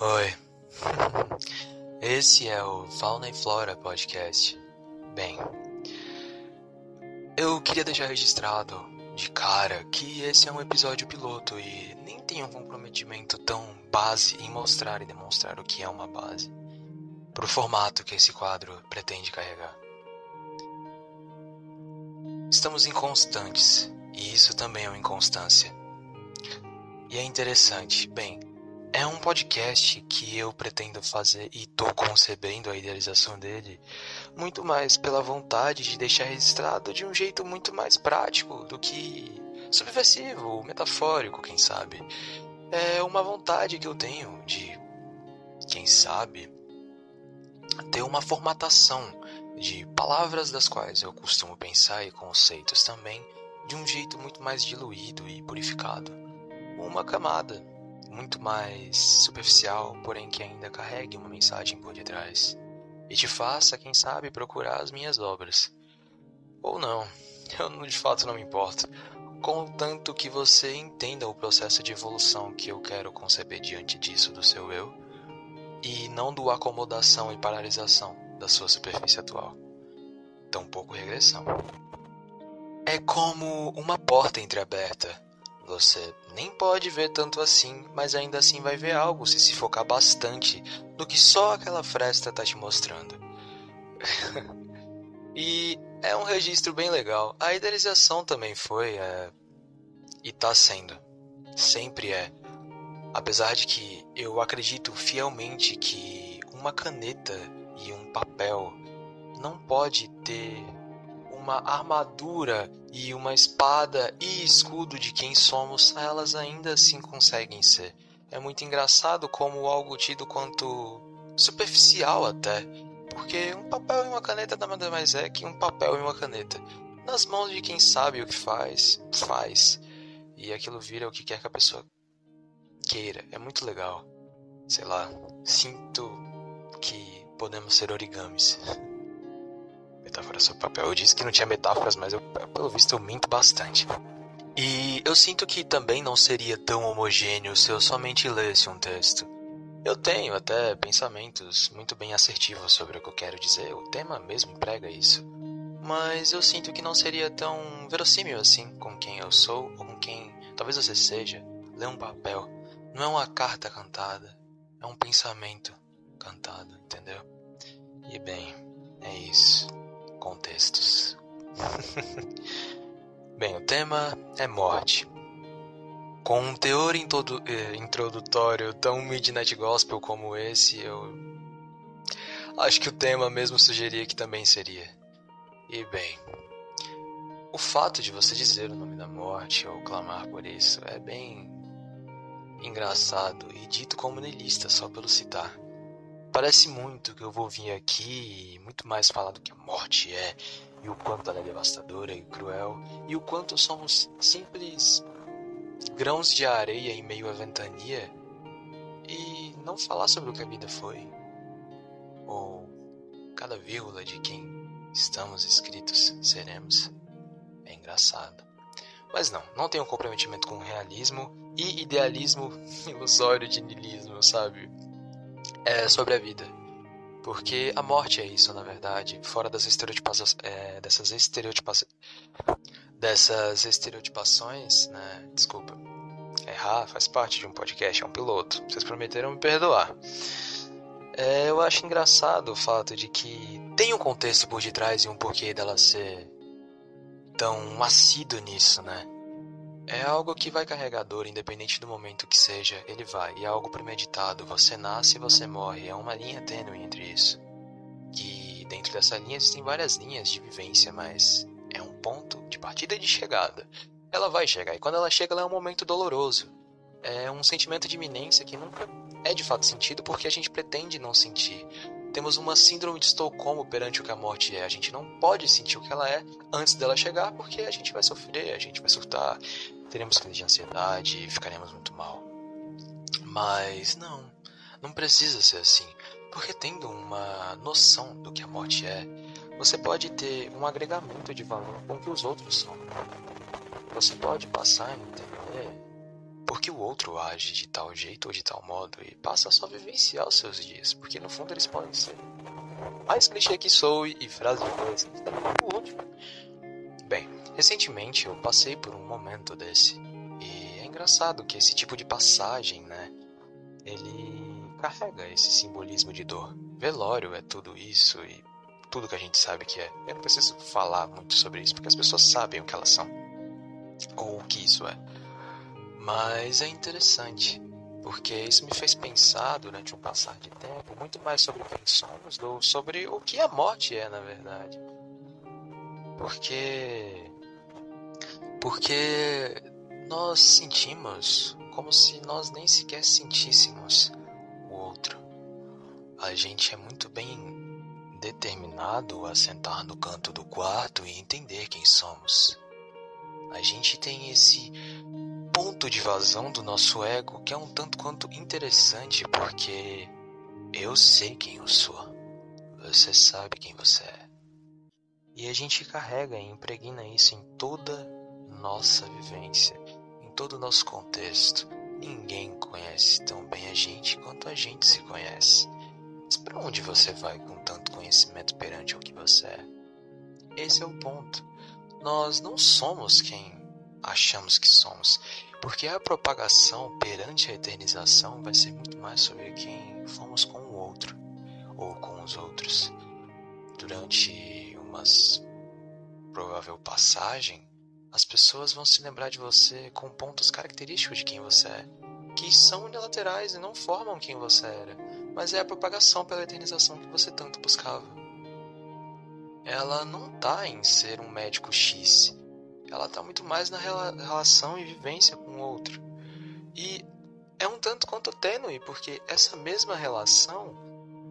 Oi. Esse é o Fauna e Flora Podcast. Bem, eu queria deixar registrado de cara que esse é um episódio piloto e nem tem um comprometimento tão base em mostrar e demonstrar o que é uma base pro formato que esse quadro pretende carregar. Estamos inconstantes e isso também é uma inconstância. E é interessante, bem, é um podcast que eu pretendo fazer e tô concebendo a idealização dele muito mais pela vontade de deixar registrado de um jeito muito mais prático do que subversivo, metafórico, quem sabe. É uma vontade que eu tenho de, quem sabe, ter uma formatação de palavras das quais eu costumo pensar e conceitos também de um jeito muito mais diluído e purificado. Uma camada muito mais superficial, porém que ainda carregue uma mensagem por detrás. E te faça, quem sabe, procurar as minhas obras. Ou não, eu de fato não me importo. Contanto que você entenda o processo de evolução que eu quero conceber diante disso do seu eu, e não do acomodação e paralisação da sua superfície atual. Tampouco regressão. É como uma porta entreaberta você nem pode ver tanto assim, mas ainda assim vai ver algo se se focar bastante no que só aquela fresta tá te mostrando. e é um registro bem legal. A idealização também foi, é... e tá sendo. Sempre é. Apesar de que eu acredito fielmente que uma caneta e um papel não pode ter uma armadura e uma espada e escudo de quem somos, elas ainda assim conseguem ser. É muito engraçado como algo tido quanto superficial até, porque um papel e uma caneta nada mais é que um papel e uma caneta. Nas mãos de quem sabe o que faz, faz. E aquilo vira o que quer que a pessoa queira. É muito legal. Sei lá, sinto que podemos ser origamis. Metáfora sobre papel. Eu disse que não tinha metáforas, mas eu, pelo visto eu minto bastante. E eu sinto que também não seria tão homogêneo se eu somente lesse um texto. Eu tenho até pensamentos muito bem assertivos sobre o que eu quero dizer, o tema mesmo emprega isso. Mas eu sinto que não seria tão verossímil assim com quem eu sou ou com quem talvez você seja. Ler um papel não é uma carta cantada, é um pensamento cantado, entendeu? E bem, é isso contextos. Bem, o tema é morte. Com um teor eh, introdutório tão midnight gospel como esse, eu acho que o tema mesmo sugeria que também seria. E bem, o fato de você dizer o nome da morte ou clamar por isso é bem engraçado e dito como niilista só pelo citar. Parece muito que eu vou vir aqui e muito mais falar do que a morte é, e o quanto ela é devastadora e cruel, e o quanto somos simples grãos de areia em meio à ventania, e não falar sobre o que a vida foi, ou cada vírgula de quem estamos escritos seremos. É engraçado. Mas não, não tenho comprometimento com realismo e idealismo ilusório de niilismo, sabe? É sobre a vida. Porque a morte é isso, na verdade, fora das estereotipações, é, dessas dessas estereotipações, né? Desculpa, errar faz parte de um podcast, é um piloto. Vocês prometeram me perdoar. É, eu acho engraçado o fato de que tem um contexto por detrás e um porquê dela ser tão assíduo nisso, né? É algo que vai carregar dor, independente do momento que seja, ele vai. E é algo premeditado. Você nasce e você morre. É uma linha tênue entre isso. Que dentro dessa linha existem várias linhas de vivência, mas é um ponto de partida e de chegada. Ela vai chegar, e quando ela chega, ela é um momento doloroso. É um sentimento de iminência que nunca é de fato sentido porque a gente pretende não sentir. Temos uma síndrome de Estocolmo perante o que a morte é. A gente não pode sentir o que ela é antes dela chegar porque a gente vai sofrer, a gente vai surtar, teremos crise de ansiedade e ficaremos muito mal. Mas não, não precisa ser assim, porque tendo uma noção do que a morte é, você pode ter um agregamento de valor com que os outros são. Você pode passar a entender por que o outro age de tal jeito ou de tal modo e passa a só vivenciar os seus dias, porque no fundo eles podem ser mais clichê que sou e frase de coisa. O último. Bem, recentemente eu passei por um momento desse e é engraçado que esse tipo de passagem, né, ele carrega esse simbolismo de dor. Velório é tudo isso e tudo que a gente sabe que é. Eu não preciso falar muito sobre isso porque as pessoas sabem o que elas são ou o que isso é. Mas é interessante, porque isso me fez pensar durante um passar de tempo muito mais sobre quem somos do sobre o que a morte é, na verdade. Porque porque nós sentimos como se nós nem sequer sentíssemos o outro. A gente é muito bem determinado a sentar no canto do quarto e entender quem somos. A gente tem esse ponto de vazão do nosso ego que é um tanto quanto interessante porque eu sei quem eu sou. Você sabe quem você é. E a gente carrega e impregna isso em toda nossa vivência, em todo o nosso contexto. Ninguém conhece tão bem a gente quanto a gente se conhece. Mas para onde você vai com tanto conhecimento perante o que você é? Esse é o ponto. Nós não somos quem achamos que somos. Porque a propagação perante a eternização vai ser muito mais sobre quem fomos com o outro ou com os outros. Durante uma provável passagem, as pessoas vão se lembrar de você com pontos característicos de quem você é, que são unilaterais e não formam quem você era, mas é a propagação pela eternização que você tanto buscava. Ela não está em ser um médico X, ela está muito mais na relação e vivência com o outro. E é um tanto quanto tênue, porque essa mesma relação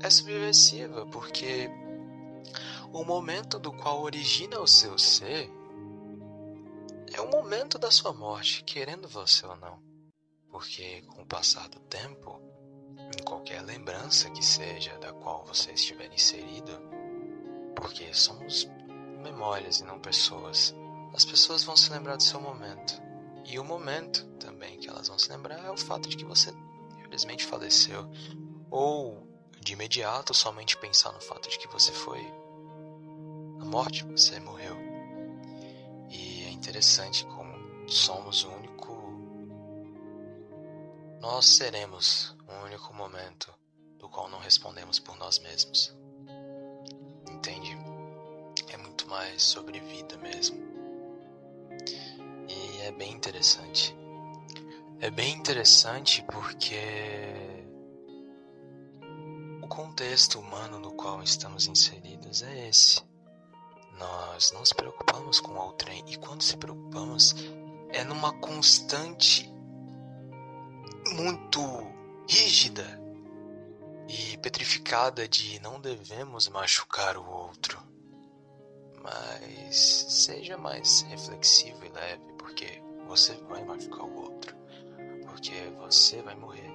é subversiva, porque o momento do qual origina o seu ser é o momento da sua morte, querendo você ou não. Porque com o passar do tempo, em qualquer lembrança que seja da qual você estiver inserido, porque somos memórias e não pessoas, as pessoas vão se lembrar do seu momento. E o momento também que elas vão se lembrar é o fato de que você infelizmente faleceu. Ou de imediato somente pensar no fato de que você foi a morte, você morreu. E é interessante como somos o único. Nós seremos um único momento do qual não respondemos por nós mesmos. Entende? É muito mais sobre vida mesmo é bem interessante. É bem interessante porque o contexto humano no qual estamos inseridos é esse. Nós não nos preocupamos com outrem e quando se preocupamos é numa constante muito rígida e petrificada de não devemos machucar o outro. Mas seja mais reflexivo e leve porque você vai machucar o outro, porque você vai morrer.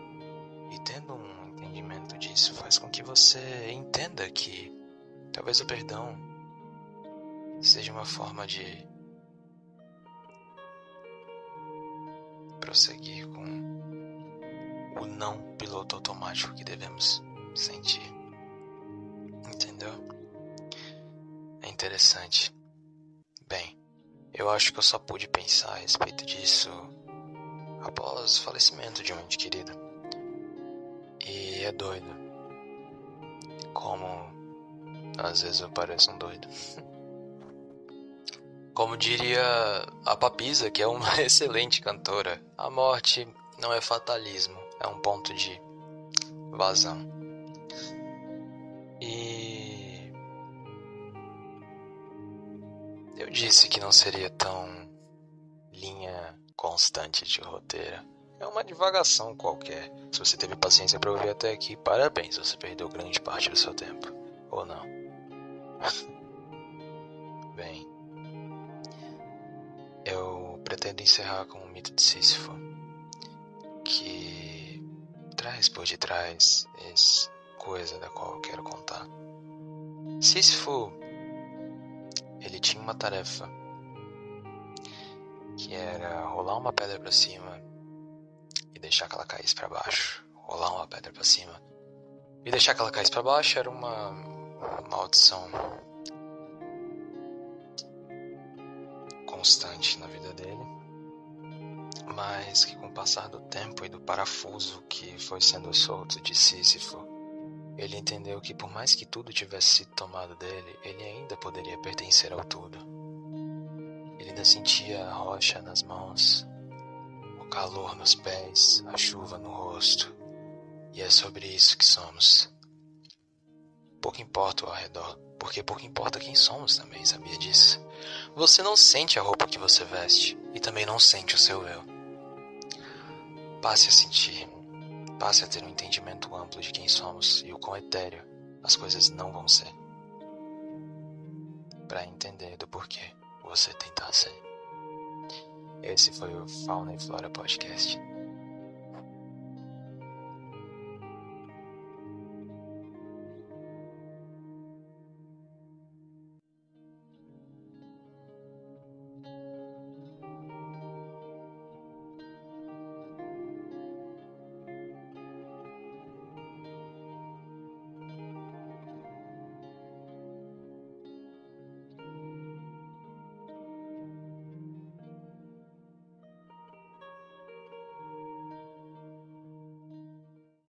E tendo um entendimento disso faz com que você entenda que talvez o perdão seja uma forma de prosseguir com o não piloto automático que devemos sentir. Entendeu? É interessante. Bem, eu acho que eu só pude pensar a respeito disso após o falecimento de um ente querido. E é doido. Como às vezes eu pareço um doido. Como diria a Papisa, que é uma excelente cantora, a morte não é fatalismo, é um ponto de vazão. disse que não seria tão linha constante de roteiro. É uma divagação qualquer. Se você teve paciência para ouvir até aqui, parabéns, você perdeu grande parte do seu tempo. Ou não? encerrar com o mito de Sísifo, que traz por detrás essa coisa da qual eu quero contar. Sísifo ele tinha uma tarefa que era rolar uma pedra para cima deixar que ela caísse para baixo, rolar uma pedra para cima e deixar que ela caísse para baixo era uma, uma maldição constante na vida dele, mas que com o passar do tempo e do parafuso que foi sendo solto de Sísifo, ele entendeu que por mais que tudo tivesse sido tomado dele, ele ainda poderia pertencer ao tudo. Ele ainda sentia a rocha nas mãos, o calor nos pés, a chuva no rosto. E é sobre isso que somos. Pouco importa o ao redor, porque pouco importa quem somos também, sabia disso? Você não sente a roupa que você veste e também não sente o seu eu. Passe a sentir passe a ter um entendimento amplo de quem somos e o quão etéreo as coisas não vão ser. Para entender do porquê você tentar ser. Esse foi o Fauna e Flora Podcast.